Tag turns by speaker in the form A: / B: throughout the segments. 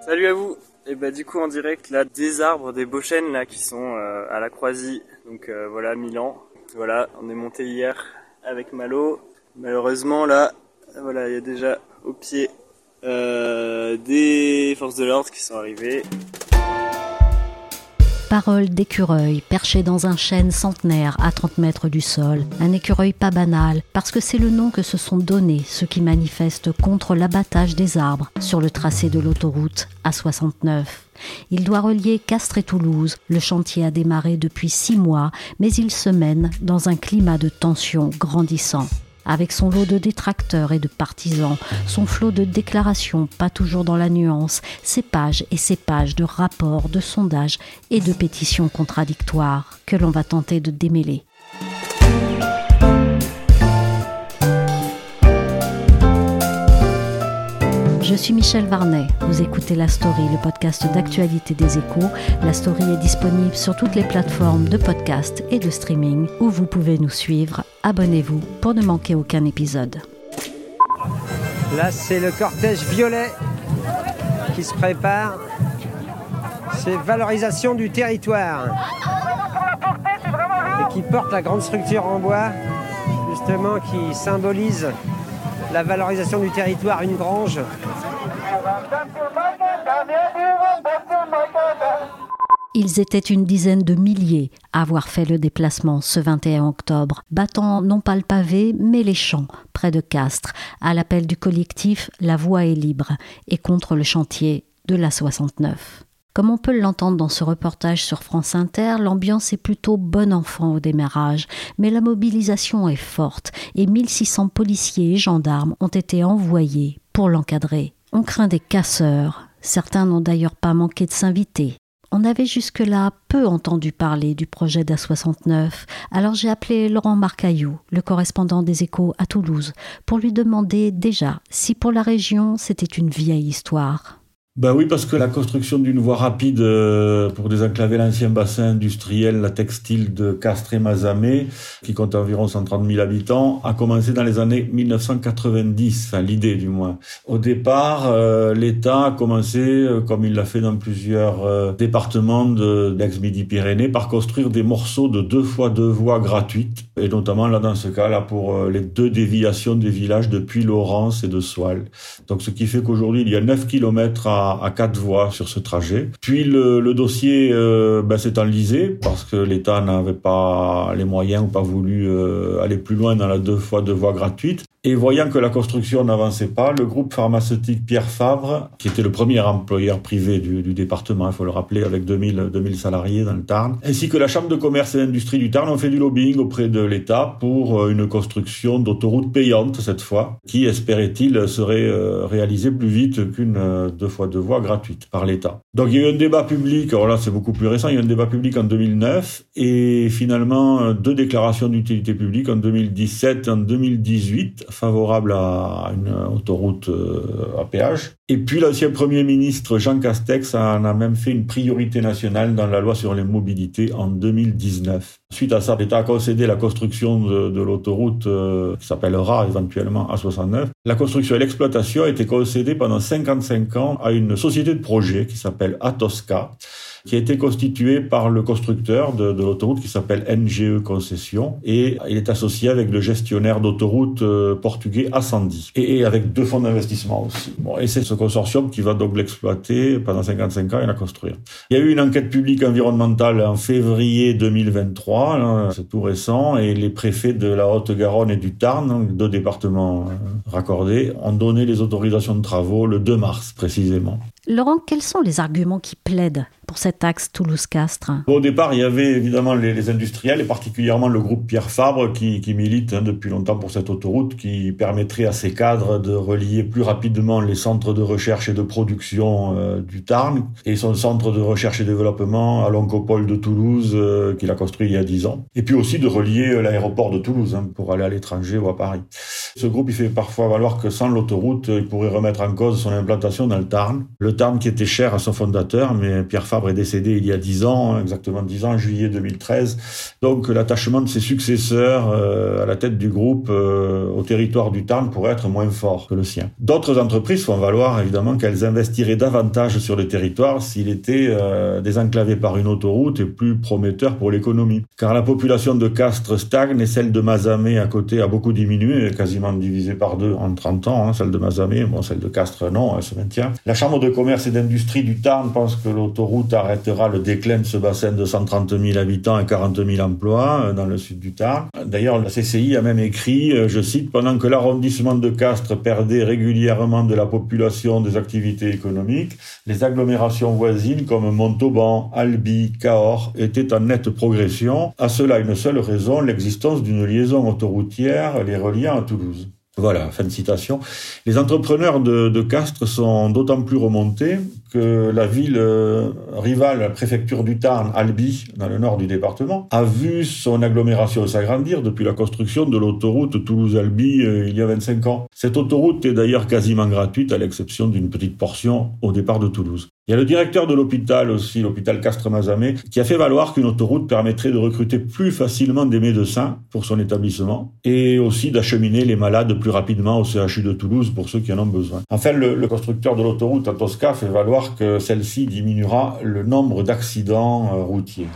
A: Salut à vous Et bah du coup en direct là des arbres, des beaux chênes là qui sont euh, à la Croisie, donc euh, voilà Milan. Voilà, on est monté hier avec Malo. Malheureusement là, voilà il y a déjà au pied euh, des forces de l'ordre qui sont arrivées.
B: Parole d'écureuil perché dans un chêne centenaire à 30 mètres du sol. Un écureuil pas banal, parce que c'est le nom que se sont donnés ceux qui manifestent contre l'abattage des arbres sur le tracé de l'autoroute A69. Il doit relier Castres et Toulouse. Le chantier a démarré depuis six mois, mais il se mène dans un climat de tension grandissant avec son lot de détracteurs et de partisans, son flot de déclarations pas toujours dans la nuance, ses pages et ses pages de rapports, de sondages et de pétitions contradictoires que l'on va tenter de démêler. Je suis Michel Varnet. Vous écoutez La Story, le podcast d'actualité des échos. La Story est disponible sur toutes les plateformes de podcast et de streaming où vous pouvez nous suivre. Abonnez-vous pour ne manquer aucun épisode.
C: Là, c'est le cortège violet qui se prépare. C'est valorisation du territoire. Et qui porte la grande structure en bois, justement, qui symbolise la valorisation du territoire, une grange.
B: Ils étaient une dizaine de milliers à avoir fait le déplacement ce 21 octobre, battant non pas le pavé, mais les champs, près de Castres, à l'appel du collectif La Voix est libre et contre le chantier de la 69. Comme on peut l'entendre dans ce reportage sur France Inter, l'ambiance est plutôt bon enfant au démarrage, mais la mobilisation est forte et 1600 policiers et gendarmes ont été envoyés pour l'encadrer. On craint des casseurs, certains n'ont d'ailleurs pas manqué de s'inviter. On avait jusque-là peu entendu parler du projet d'A69, alors j'ai appelé Laurent Marcaillou, le correspondant des échos à Toulouse, pour lui demander déjà si pour la région c'était une vieille histoire.
D: Ben oui, parce que la construction d'une voie rapide euh, pour désenclaver l'ancien bassin industriel, la textile de Castres et Mazamet, qui compte environ 130 000 habitants, a commencé dans les années 1990, enfin l'idée du moins. Au départ, euh, l'État a commencé, euh, comme il l'a fait dans plusieurs départements de l'ex-Midi-Pyrénées, par construire des morceaux de deux fois deux voies gratuites, et notamment là dans ce cas là pour les deux déviations des villages de Puy-Laurence et de Soile. Donc ce qui fait qu'aujourd'hui il y a 9 kilomètres à à, quatre voies sur ce trajet. Puis le, dossier euh, ben, s'est enlisé parce que l'État n'avait pas les moyens ou pas voulu euh, aller plus loin dans la deux fois deux voies gratuites. Et voyant que la construction n'avançait pas, le groupe pharmaceutique Pierre Favre, qui était le premier employeur privé du, département, il faut le rappeler, avec 2000, 2000 salariés dans le Tarn, ainsi que la Chambre de commerce et d'industrie du Tarn ont fait du lobbying auprès de l'État pour euh, une construction d'autoroute payante cette fois, qui, espérait-il, serait euh, réalisée plus vite qu'une euh, deux fois deux voies gratuite par l'État. Donc il y a eu un débat public, alors là c'est beaucoup plus récent, il y a eu un débat public en 2009 et finalement deux déclarations d'utilité publique en 2017 et en 2018 favorable à une autoroute euh, à péage. Et puis l'ancien Premier ministre Jean Castex en a même fait une priorité nationale dans la loi sur les mobilités en 2019. Suite à ça, l'État a concédé la construction de, l'autoroute euh, qui s'appellera éventuellement A69. La construction et l'exploitation a été concédée pendant 55 ans à une société de projet qui s'appelle Atosca qui a été constitué par le constructeur de, l'autoroute qui s'appelle NGE Concession et il est associé avec le gestionnaire d'autoroute euh, portugais Ascendi et, avec deux fonds d'investissement aussi. Et c'est ce consortium qui va donc l'exploiter pendant 55 ans et la construire. Il y a eu une enquête publique environnementale en février 2023, c'est tout récent, et les préfets de la Haute-Garonne et du Tarn, deux départements euh, raccordés, ont donné les autorisations de travaux le 2 mars précisément.
B: Laurent, quels sont les arguments qui plaident cet axe Toulouse-Castres?
D: Au départ, il y avait évidemment les, industriels et particulièrement le groupe Pierre Fabre qui, milite hein, depuis longtemps pour cette autoroute qui permettrait à ses cadres de relier plus rapidement les centres de recherche et de production euh, du Tarn et son centre de recherche et développement à l'Oncopole de Toulouse euh, qu'il a construit il y a dix ans. Et puis aussi de relier euh, l'aéroport de Toulouse hein, pour aller à l'étranger ou à Paris. Ce groupe, il fait parfois valoir que sans l'autoroute, il pourrait remettre en cause son implantation dans le Tarn. Le Tarn qui était cher à son fondateur, mais Pierre Fabre est décédé il y a dix ans, exactement dix ans, juillet 2013. Donc l'attachement de ses successeurs euh, à la tête du groupe euh, au territoire du Tarn pourrait être moins fort que le sien. D'autres entreprises font valoir évidemment qu'elles investiraient davantage sur le territoire s'il était euh, désenclavé par une autoroute et plus prometteur pour l'économie. Car la population de Castres stagne et celle de Mazamet à côté a beaucoup diminué, quasiment divisé par deux en 30 ans. Hein, celle de Mazamet, bon, celle de Castres non, elle se maintient. La Chambre de commerce et d'industrie du Tarn pense que l'autoroute arrêtera le déclin de ce bassin de 130 000 habitants et 40 000 emplois euh, dans le sud du Tarn. D'ailleurs, la CCI a même écrit, euh, je cite, pendant que l'arrondissement de Castres perdait régulièrement de la population des activités économiques, les agglomérations voisines comme Montauban, Albi, Cahors étaient en nette progression. À cela, une seule raison, l'existence d'une liaison autoroutière les reliant à Toulouse. Voilà, fin de citation. Les entrepreneurs de, Castres sont d'autant plus remontés que la ville euh, rivale, la préfecture du Tarn, Albi, dans le nord du département, a vu son agglomération s'agrandir depuis la construction de l'autoroute Toulouse-Albi euh, il y a 25 ans. Cette autoroute est d'ailleurs quasiment gratuite, à l'exception d'une petite portion au départ de Toulouse. Il y a le directeur de l'hôpital aussi, l'hôpital Castres-Mazamet, qui a fait valoir qu'une autoroute permettrait de recruter plus facilement des médecins pour son établissement et aussi d'acheminer les malades plus rapidement au CHU de Toulouse pour ceux qui en ont besoin. Enfin, le, le constructeur de l'autoroute, Atosca, fait valoir que celle-ci diminuera le nombre d'accidents euh, routiers.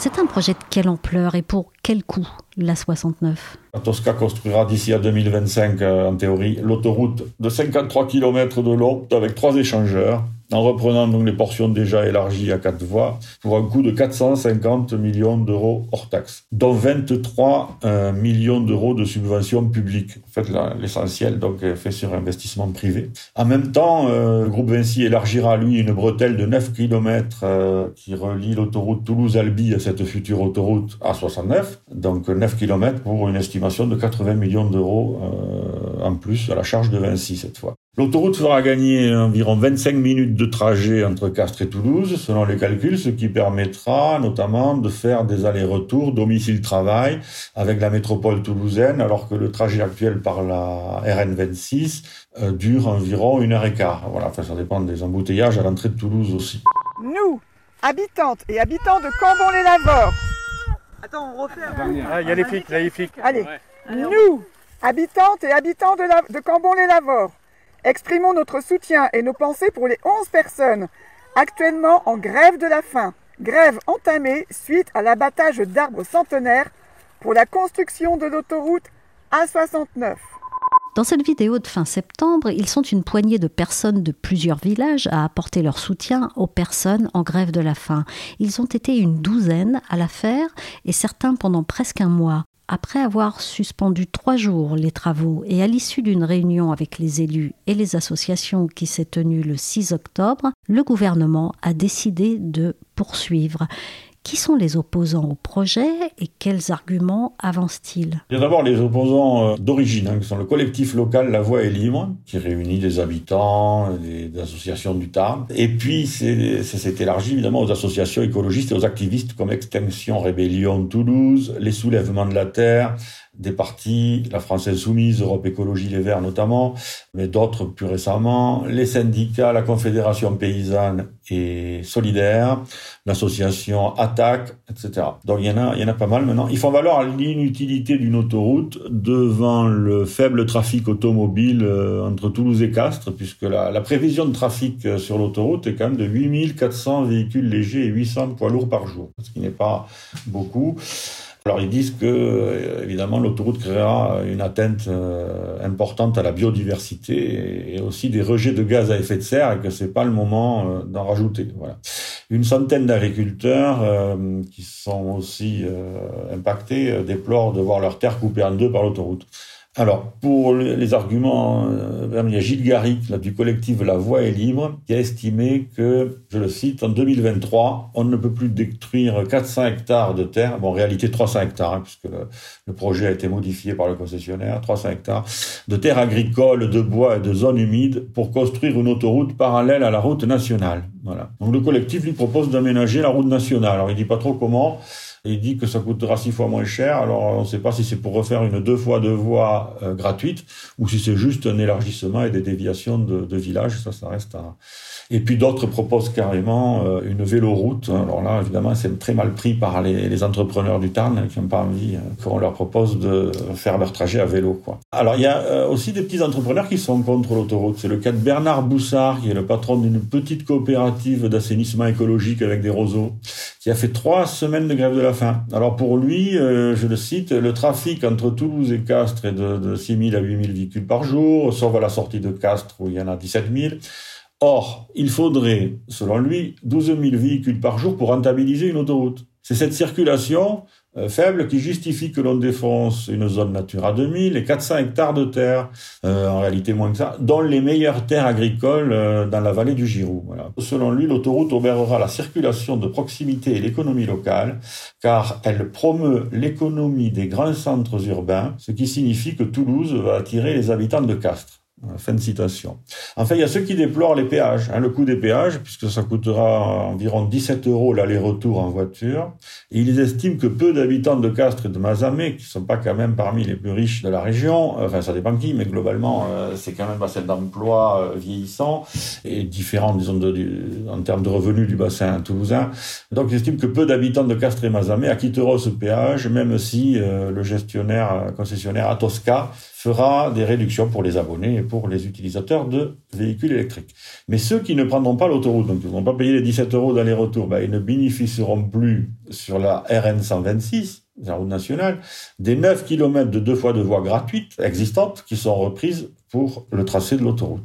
B: C'est un projet de quelle ampleur et pour quel coût, la 69
D: Tosca construira d'ici à 2025, euh, en théorie, l'autoroute de 53 km de long avec trois échangeurs en reprenant donc les portions déjà élargies à quatre voies, pour un coût de 450 millions d'euros hors taxes, dont 23 euh, millions d'euros de subventions publiques. En fait, l'essentiel donc est fait sur investissement privé. En même temps, euh, le groupe Vinci élargira lui une bretelle de 9 km euh, qui relie l'autoroute Toulouse-Albi à cette future autoroute A69, donc 9 km pour une estimation de 80 millions d'euros en plus à la charge de Vinci cette fois. L'autoroute fera gagner environ 25 minutes de trajet entre Castres et Toulouse, selon les calculs, ce qui permettra notamment de faire des allers-retours domicile-travail avec la métropole toulousaine, alors que le trajet actuel par la RN26 euh, dure environ une heure et quart. Voilà, enfin, ça dépend des embouteillages à l'entrée de Toulouse aussi.
E: Nous, habitantes et habitants de Cambon-les-Lavores. Attends, on refait.
A: Ah, il y a les flics, là, les flics.
E: Allez, nous, habitantes et habitants de, Cambon-les-Lavores Exprimons notre soutien et nos pensées pour les 11 personnes actuellement en grève de la faim. Grève entamée suite à l'abattage d'arbres centenaires pour la construction de l'autoroute A69.
B: Dans cette vidéo de fin septembre, ils sont une poignée de personnes de plusieurs villages à apporter leur soutien aux personnes en grève de la faim. Ils ont été une douzaine à la faire et certains pendant presque un mois. Après avoir suspendu trois jours les travaux et à l'issue d'une réunion avec les élus et les associations qui s'est tenue le 6 octobre, le gouvernement a décidé de poursuivre. Qui sont les opposants au projet et quels arguments avancent-ils?
D: Il d'abord les opposants euh, d'origine, hein, qui sont le collectif local La Voix est libre, qui réunit des habitants, des, associations du Tarn. Et puis, ça s'est élargi évidemment aux associations écologistes et aux activistes comme Extinction Rébellion Toulouse, les Soulèvements de la Terre, des partis, la France Insoumise, Europe Écologie Les Verts notamment, mais d'autres plus récemment, les syndicats, la Confédération paysanne et solidaire, l'association Attaque, etc. Donc il y en a, il y en a pas mal maintenant. Ils font valoir l'inutilité d'une autoroute devant le faible trafic automobile euh, entre Toulouse et Castres, puisque la, prévision de trafic euh, sur l'autoroute est quand même de 8400 véhicules légers et 800 poids lourds par jour, ce qui n'est pas beaucoup. Alors ils disent que euh, évidemment l'autoroute créera une atteinte euh, importante à la biodiversité et aussi des rejets de gaz à effet de serre et que c'est pas le moment euh, d'en rajouter. Voilà. Une centaine d'agriculteurs qui sont aussi impactés déplorent de voir leurs terres coupées en deux par l'autoroute. Alors, pour les arguments, euh, il y a Gilles Garrick, là, du collectif La Voix est libre, qui a estimé que, je le cite, en 2023, on ne peut plus détruire 400 hectares de terre, bon, en réalité 300 hectares, hein, puisque le, projet a été modifié par le concessionnaire, 300 hectares, de terres agricoles, de bois et de zones humides pour construire une autoroute parallèle à la route nationale. Voilà. Donc le collectif lui propose d'aménager la route nationale. Alors il dit pas trop comment, il dit que ça coûtera six fois moins cher. Alors on ne sait pas si c'est pour refaire une deux fois deux voies euh, gratuite ou si c'est juste un élargissement et des déviations de, de villages. Ça, ça reste à, et puis d'autres proposent carrément euh, une véloroute. Alors là, évidemment, c'est très mal pris par les, entrepreneurs du Tarn qui n'ont pas envie euh, qu'on leur propose de faire leur trajet à vélo. Alors il y a euh, aussi des petits entrepreneurs qui sont contre l'autoroute. C'est le cas de Bernard Boussard, qui est le patron d'une petite coopérative d'assainissement écologique avec des roseaux, qui a fait trois semaines de grève de la Alors pour lui, je le cite, le trafic entre Toulouse et Castres est de, de 6 000 à 8 000 véhicules par jour, sauf à la sortie de Castres où il y en a 17 000. Or, il faudrait, selon lui, 12 000 véhicules par jour pour rentabiliser une autoroute. C'est cette circulation euh, faible qui justifie que l'on défonce une zone Natura 2000 et 400 hectares de terre, euh, en réalité moins que ça, dont les meilleures terres agricoles euh, dans la vallée du Giroux. Selon lui, l'autoroute obérera la circulation de proximité et l'économie locale, car elle promeut l'économie des grands centres urbains, ce qui signifie que Toulouse va attirer les habitants de Castres. Fin de citation. Enfin, il y a ceux qui déplorent les péages, hein, le coût des péages, puisque ça coûtera environ 17 euros l'aller-retour en voiture. Ils estiment que peu d'habitants de Castres et de Mazamet, qui sont pas quand même parmi les plus riches de la région, enfin ça dépend qui, mais globalement euh, c'est quand même un bassin d'emploi euh, vieillissant et différent, disons, en termes de revenus du bassin toulousain. Donc ils estiment que peu d'habitants de Castres et Mazamet acquitteront ce péage, même si euh, le gestionnaire concessionnaire Atosca fera des réductions pour les abonnés pour les utilisateurs de véhicules électriques. Mais ceux qui ne prendront pas l'autoroute, donc ils ne vont pas payer les 17 euros d'aller-retour, ben, ils ne bénéficieront plus sur la RN 126, la route nationale, des 9 km de deux fois de voies gratuites existantes qui sont reprises pour le tracé de l'autoroute.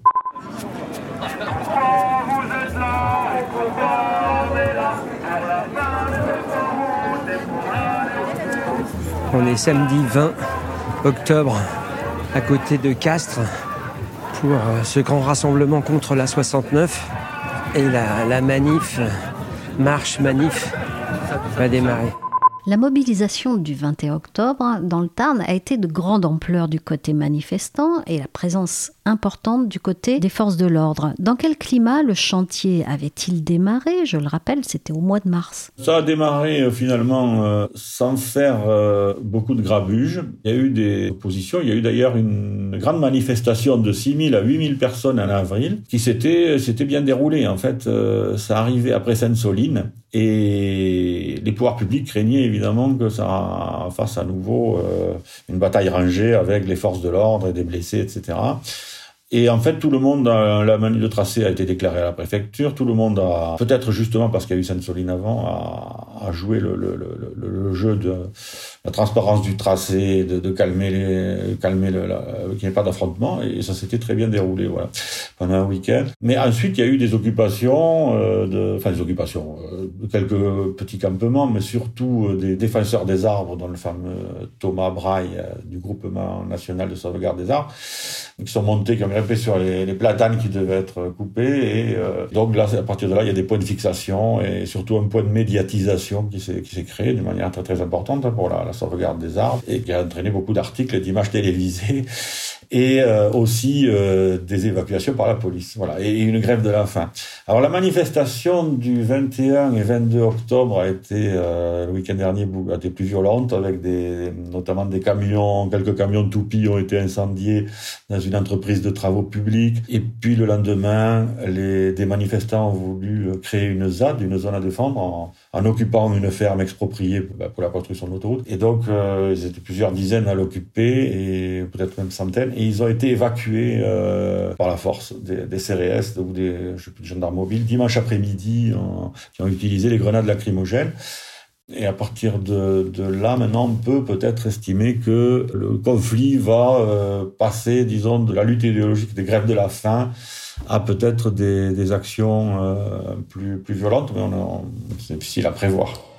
C: On est samedi 20 octobre à côté de Castres pour euh, ce grand rassemblement contre la 69 et la, la manif, marche manif va démarrer.
B: La mobilisation du 21 octobre dans le Tarn a été de grande ampleur du côté manifestant et la présence importante du côté des forces de l'ordre. Dans quel climat le chantier avait-il démarré? Je le rappelle, c'était au mois de mars.
D: Ça a démarré euh, finalement euh, sans faire euh, beaucoup de grabuge. Il y a eu des oppositions. Il y a eu d'ailleurs une grande manifestation de 6 000 à 8 000 personnes en avril qui s'était bien déroulée. En fait, ça arrivait après Sainte-Soline et les pouvoirs publics craignaient évidemment que ça fasse à nouveau une bataille rangée avec les forces de l'ordre et des blessés, etc. Et en fait, tout le monde, la manie de tracé a été déclarée à la préfecture. Tout le monde a, peut-être justement parce qu'il y a eu Sainte-Soline avant, a, joué le, jeu de la transparence du tracé, de, calmer les, calmer le, qu'il n'y ait pas d'affrontement. Et ça s'était très bien déroulé, pendant un week-end. Mais ensuite, il y a eu des occupations, euh, enfin des occupations, euh, quelques petits campements, mais surtout euh, des défenseurs des arbres, dont le fameux Thomas Braille euh, du groupement national de sauvegarde des arbres, qui sont montés, qui sur les, platanes qui devaient être coupés. Et euh, donc là, à partir de là, il y a des points de fixation et surtout un point de médiatisation qui s'est qui s'est créé d'une manière très très importante pour la, la, sauvegarde des arbres et qui a entraîné beaucoup d'articles et d'images télévisées et euh, aussi euh, des évacuations par la police. Voilà, et une grève de la faim. Alors la manifestation du 21 et 22 octobre a été le week-end dernier a été plus violente avec des notamment des camions, quelques camions toupies ont été incendiés dans une entreprise de travaux publics. Et puis le lendemain, les, des manifestants ont voulu créer une ZAD, une zone à défendre, en, en occupant une ferme expropriée bah, pour la construction de l'autoroute. Et donc euh, ils étaient plusieurs dizaines à l'occuper et peut-être même centaines. Et ils ont été évacués euh, par la force des, CRS ou des, je gendarmes mobiles dimanche après-midi, qui ont utilisé les grenades lacrymogènes. Et à partir de, là, maintenant, on peut peut-être estimer que le conflit va euh, passer, disons, de la lutte idéologique des grèves de la faim à peut-être des, actions euh, plus, violentes, mais c'est difficile à prévoir.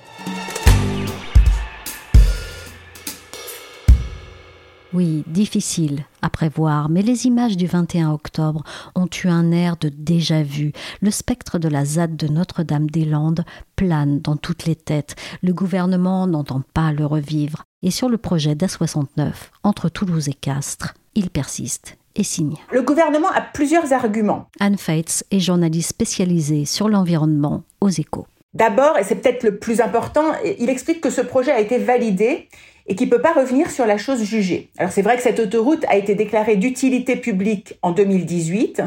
B: Oui, difficile à prévoir, mais les images du 21 octobre ont eu un air de déjà-vu. Le spectre de la ZAD de Notre-Dame-des-Landes plane dans toutes les têtes. Le gouvernement n'entend pas le revivre. Et sur le projet d'A69, entre Toulouse et Castres, il persiste et signe.
F: Le gouvernement a plusieurs arguments.
B: Anne Fates est journaliste spécialisée sur l'environnement aux échos.
F: D'abord, et c'est peut-être le plus important, il explique que ce projet a été validé et qui peut pas revenir sur la chose jugée. Alors c'est vrai que cette autoroute a été déclarée d'utilité publique en 2018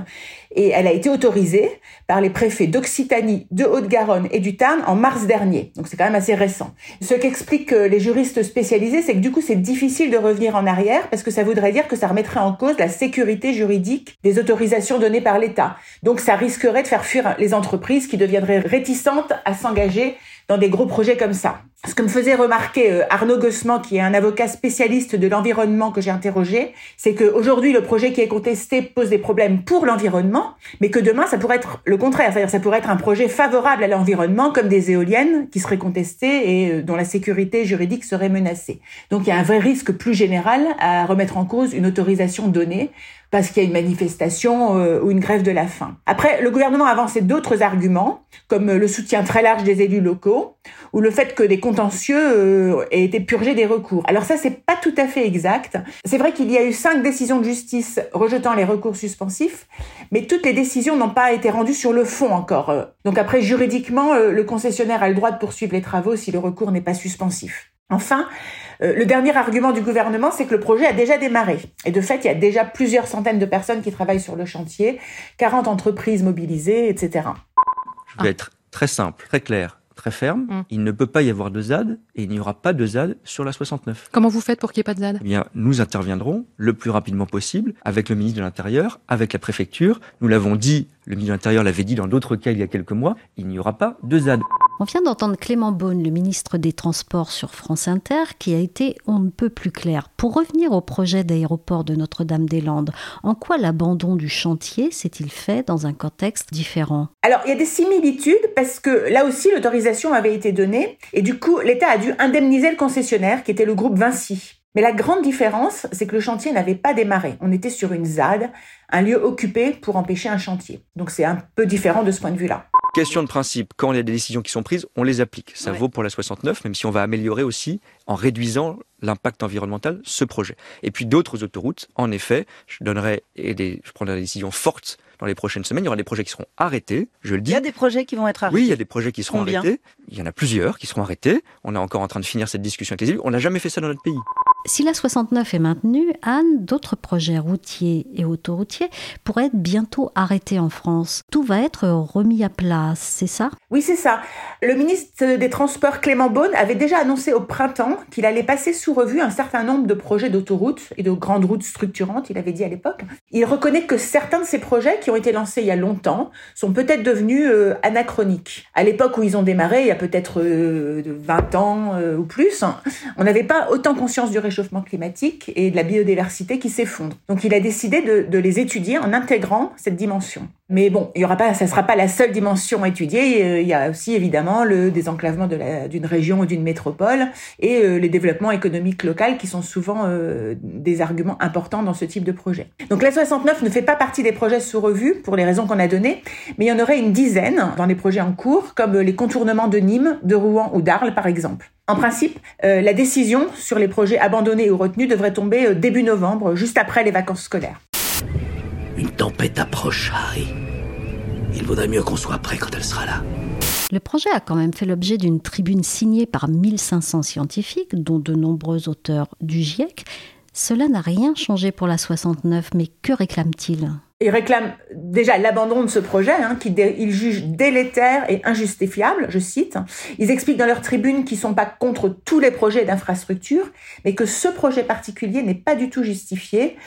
F: et elle a été autorisée par les préfets d'Occitanie, de Haute-Garonne et du Tarn en mars dernier. Donc c'est quand même assez récent. Ce qu'expliquent euh, les juristes spécialisés, c'est que du coup c'est difficile de revenir en arrière parce que ça voudrait dire que ça remettrait en cause la sécurité juridique des autorisations données par l'État. Donc ça risquerait de faire fuir les entreprises qui deviendraient réticentes à s'engager dans des gros projets comme ça. Ce que me faisait remarquer euh, Arnaud Gossement, qui est un avocat spécialiste de l'environnement que j'ai interrogé, c'est qu'aujourd'hui, le projet qui est contesté pose des problèmes pour l'environnement, mais que demain, ça pourrait être le contraire. C'est-à-dire, ça pourrait être un projet favorable à l'environnement, comme des éoliennes qui seraient contestées et euh, dont la sécurité juridique serait menacée. Donc, il y a un vrai risque plus général à remettre en cause une autorisation donnée parce qu'il y a une manifestation euh, ou une grève de la faim. Après, le gouvernement a avancé d'autres arguments, comme le soutien très large des élus locaux ou le fait que des contentieux euh, aient été purgés des recours. Alors ça, c'est pas tout à fait exact. C'est vrai qu'il y a eu cinq décisions de justice rejetant les recours suspensifs, mais toutes les décisions n'ont pas été rendues sur le fond encore. Donc après, juridiquement, euh, le concessionnaire a le droit de poursuivre les travaux si le recours n'est pas suspensif. Enfin, euh, le dernier argument du gouvernement, c'est que le projet a déjà démarré. Et de fait, il y a déjà plusieurs centaines de personnes qui travaillent sur le chantier, 40 entreprises mobilisées, etc.
G: Je vais être très simple, très clair, très ferme. Mm. Il ne peut pas y avoir de ZAD et il n'y aura pas de ZAD sur la 69.
H: Comment vous faites pour qu'il n'y ait pas de ZAD
G: Eh bien, nous interviendrons le plus rapidement possible avec le ministre de l'Intérieur, avec la préfecture. Nous l'avons dit, le ministre de l'Intérieur l'avait dit dans d'autres cas il y a quelques mois, il n'y aura pas de ZAD.
B: On vient d'entendre Clément Beaune, le ministre des Transports sur France Inter, qui a été on ne peut plus clair. Pour revenir au projet d'aéroport de Notre-Dame-des-Landes, en quoi l'abandon du chantier s'est-il fait dans un contexte différent?
F: Alors, il y a des similitudes parce que là aussi, l'autorisation avait été donnée et du coup, l'État a dû indemniser le concessionnaire qui était le groupe Vinci. Mais la grande différence, c'est que le chantier n'avait pas démarré. On était sur une ZAD, un lieu occupé pour empêcher un chantier. Donc c'est un peu différent de ce point de vue-là.
G: Question de principe, quand il y a des décisions qui sont prises, on les applique. Ça vaut pour la 69, même si on va améliorer aussi, en réduisant l'impact environnemental, ce projet. Et puis d'autres autoroutes, en effet, je donnerai et des, je prendrai des décisions fortes dans les prochaines semaines. Il y aura des projets qui seront arrêtés, je le dis.
I: Il y a des projets qui vont être arrêtés.
G: Oui, il y a des projets qui seront
I: Combien?
G: arrêtés. Il y en a plusieurs qui seront arrêtés. On est encore en train de finir cette discussion avec les élus. On n'a jamais fait ça dans notre pays.
B: Si la 69 est maintenue, Anne, d'autres projets routiers et autoroutiers pourraient être bientôt arrêtés en France. Tout va être remis à place, c'est ça?
F: Oui, c'est ça. Le ministre des Transports Clément Beaune avait déjà annoncé au printemps qu'il allait passer sous revue un certain nombre de projets d'autoroutes et de grandes routes structurantes, il avait dit à l'époque. Il reconnaît que certains de ces projets qui ont été lancés il y a longtemps sont peut-être devenus euh, anachroniques. À l'époque où ils ont démarré, il y a peut-être euh, 20 ans euh, ou plus, on n'avait pas autant conscience du réchauffement climatique et de la biodiversité qui s'effondre. Donc il a décidé de, les étudier en intégrant cette dimension. Mais bon, il y aura pas, ça sera pas la seule dimension étudiée. Il y a aussi évidemment le désenclavement d'une région ou d'une métropole et euh, les développements économiques locaux qui sont souvent euh, des arguments importants dans ce type de projet. Donc la 69 ne fait pas partie des projets sous revue pour les raisons qu'on a données, mais il y en aurait une dizaine dans les projets en cours, comme les contournements de Nîmes, de Rouen ou d'Arles par exemple. En principe, euh, la décision sur les projets abandonnés ou retenus devrait tomber euh, début novembre, juste après les vacances scolaires.
H: Une tempête approche, Harry. Il vaudrait mieux qu'on soit prêt quand elle sera là.
B: Le projet a quand même fait l'objet d'une tribune signée par 1500 scientifiques, dont de nombreux auteurs du GIEC. Cela n'a rien changé pour la 69, mais que réclament-ils
F: Ils réclament déjà l'abandon de ce projet, hein, qu'ils jugent délétère et injustifiable, je cite. Ils expliquent dans leur tribune qu'ils ne sont pas contre tous les projets d'infrastructure, mais que ce projet particulier n'est pas du tout justifié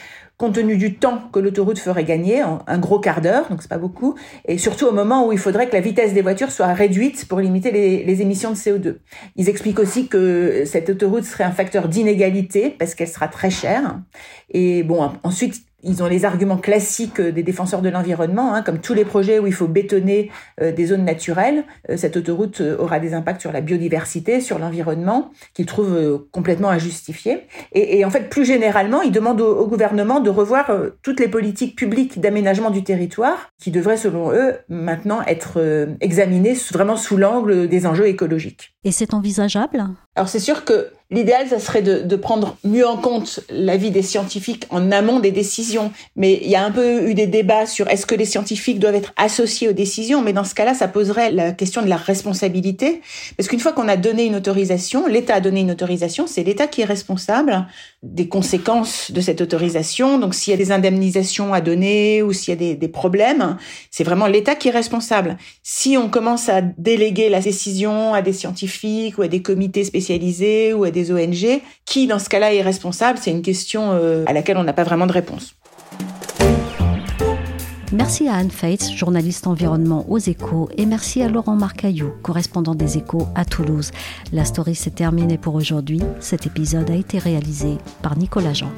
F: compte tenu du temps que l'autoroute ferait gagner, un gros quart d'heure, donc c'est pas beaucoup, et surtout au moment où il faudrait que la vitesse des voitures soit réduite pour limiter les, les émissions de CO2. Ils expliquent aussi que cette autoroute serait un facteur d'inégalité parce qu'elle sera très chère. Et bon, ensuite, ils ont les arguments classiques des défenseurs de l'environnement, hein, comme tous les projets où il faut bétonner euh, des zones naturelles. Euh, cette autoroute euh, aura des impacts sur la biodiversité, sur l'environnement, qu'ils trouvent complètement injustifiés. Et, en fait, plus généralement, ils demandent au gouvernement de revoir toutes les politiques publiques d'aménagement du territoire, qui devraient, selon eux, maintenant être examinées vraiment sous l'angle des enjeux écologiques.
B: Et c'est envisageable?
F: Alors c'est sûr que L'idéal, ça serait de, prendre mieux en compte l'avis des scientifiques en amont des décisions. Mais il y a un peu eu des débats sur est-ce que les scientifiques doivent être associés aux décisions. Mais dans ce cas-là, ça poserait la question de la responsabilité. Parce qu'une fois qu'on a donné une autorisation, l'État a donné une autorisation, c'est l'État qui est responsable des conséquences de cette autorisation. Donc s'il y a des indemnisations à donner ou s'il y a des, des problèmes, c'est vraiment l'État qui est responsable. Si on commence à déléguer la décision à des scientifiques ou à des comités spécialisés ou à des ONG. Qui, dans ce cas-là, est responsable C'est une question euh, à laquelle on n'a pas vraiment de réponse.
B: Merci à Anne Fates, journaliste environnement aux échos, et merci à Laurent Marcaillou, correspondant des échos à Toulouse. La story s'est terminée pour aujourd'hui. Cet épisode a été réalisé par Nicolas Jean.